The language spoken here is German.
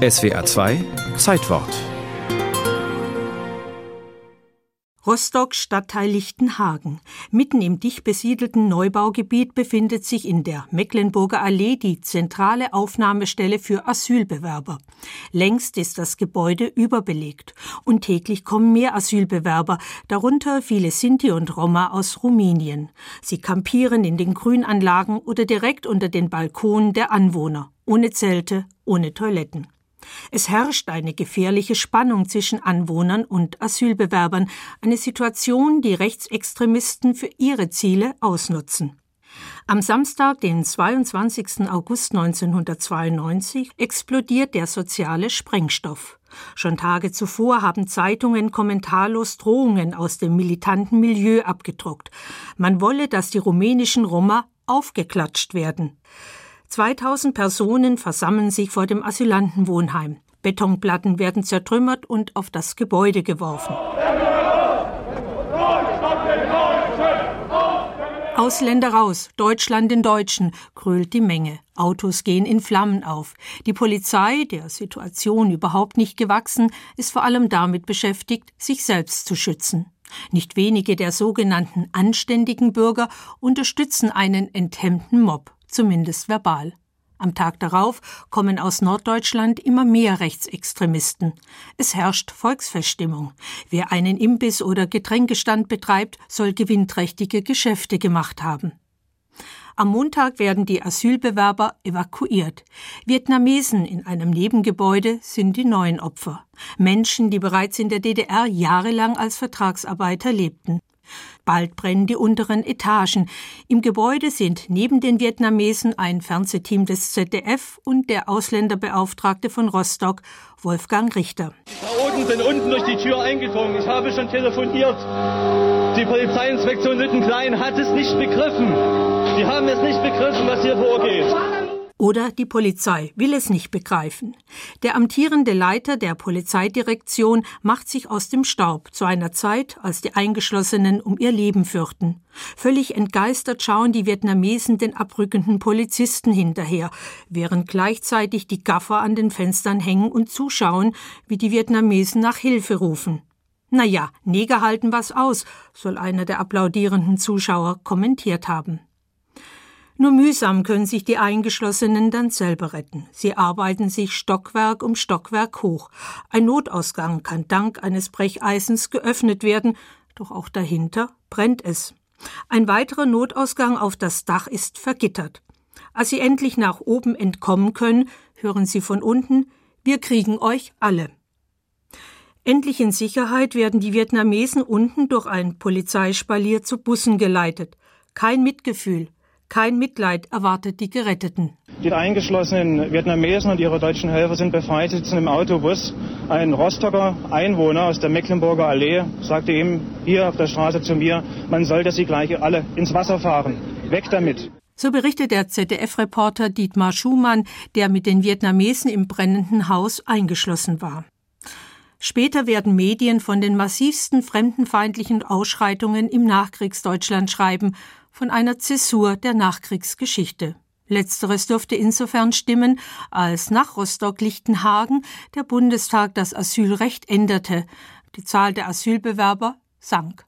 SWR 2 Zeitwort Rostock Stadtteil Lichtenhagen. Mitten im dicht besiedelten Neubaugebiet befindet sich in der Mecklenburger Allee die zentrale Aufnahmestelle für Asylbewerber. Längst ist das Gebäude überbelegt und täglich kommen mehr Asylbewerber, darunter viele Sinti und Roma aus Rumänien. Sie kampieren in den Grünanlagen oder direkt unter den Balkonen der Anwohner, ohne Zelte, ohne Toiletten. Es herrscht eine gefährliche Spannung zwischen Anwohnern und Asylbewerbern, eine Situation, die Rechtsextremisten für ihre Ziele ausnutzen. Am Samstag, den 22. August 1992, explodiert der soziale Sprengstoff. Schon Tage zuvor haben Zeitungen kommentarlos Drohungen aus dem militanten Milieu abgedruckt. Man wolle, dass die rumänischen Roma aufgeklatscht werden. 2000 Personen versammeln sich vor dem Asylantenwohnheim. Betonplatten werden zertrümmert und auf das Gebäude geworfen. Ausländer raus, Deutschland den Deutschen, grölt die Menge. Autos gehen in Flammen auf. Die Polizei, der Situation überhaupt nicht gewachsen, ist vor allem damit beschäftigt, sich selbst zu schützen. Nicht wenige der sogenannten anständigen Bürger unterstützen einen enthemmten Mob zumindest verbal. Am Tag darauf kommen aus Norddeutschland immer mehr Rechtsextremisten. Es herrscht Volksfeststimmung. Wer einen Imbiss oder Getränkestand betreibt, soll gewinnträchtige Geschäfte gemacht haben. Am Montag werden die Asylbewerber evakuiert. Vietnamesen in einem Nebengebäude sind die neuen Opfer. Menschen, die bereits in der DDR jahrelang als Vertragsarbeiter lebten. Bald brennen die unteren Etagen. Im Gebäude sind neben den Vietnamesen ein Fernsehteam des ZDF und der Ausländerbeauftragte von Rostock, Wolfgang Richter. Die Chaoten sind unten durch die Tür eingedrungen. Ich habe schon telefoniert. Die Polizeiinspektion Lüttenklein hat es nicht begriffen. Die haben es nicht begriffen, was hier vorgeht. Oder die Polizei will es nicht begreifen. Der amtierende Leiter der Polizeidirektion macht sich aus dem Staub zu einer Zeit, als die Eingeschlossenen um ihr Leben fürchten. Völlig entgeistert schauen die Vietnamesen den abrückenden Polizisten hinterher, während gleichzeitig die Gaffer an den Fenstern hängen und zuschauen, wie die Vietnamesen nach Hilfe rufen. Na ja, Neger halten was aus, soll einer der applaudierenden Zuschauer kommentiert haben. Nur mühsam können sich die Eingeschlossenen dann selber retten. Sie arbeiten sich Stockwerk um Stockwerk hoch. Ein Notausgang kann dank eines Brecheisens geöffnet werden, doch auch dahinter brennt es. Ein weiterer Notausgang auf das Dach ist vergittert. Als sie endlich nach oben entkommen können, hören sie von unten Wir kriegen euch alle. Endlich in Sicherheit werden die Vietnamesen unten durch ein Polizeispalier zu Bussen geleitet. Kein Mitgefühl, kein Mitleid erwartet die Geretteten. Die eingeschlossenen Vietnamesen und ihre deutschen Helfer sind befreit, sitzen im Autobus. Ein Rostocker Einwohner aus der Mecklenburger Allee sagte ihm hier auf der Straße zu mir, man sollte sie gleich alle ins Wasser fahren. Weg damit. So berichtet der ZDF-Reporter Dietmar Schumann, der mit den Vietnamesen im brennenden Haus eingeschlossen war. Später werden Medien von den massivsten fremdenfeindlichen Ausschreitungen im Nachkriegsdeutschland schreiben von einer Zäsur der Nachkriegsgeschichte. Letzteres dürfte insofern stimmen, als nach Rostock-Lichtenhagen der Bundestag das Asylrecht änderte. Die Zahl der Asylbewerber sank.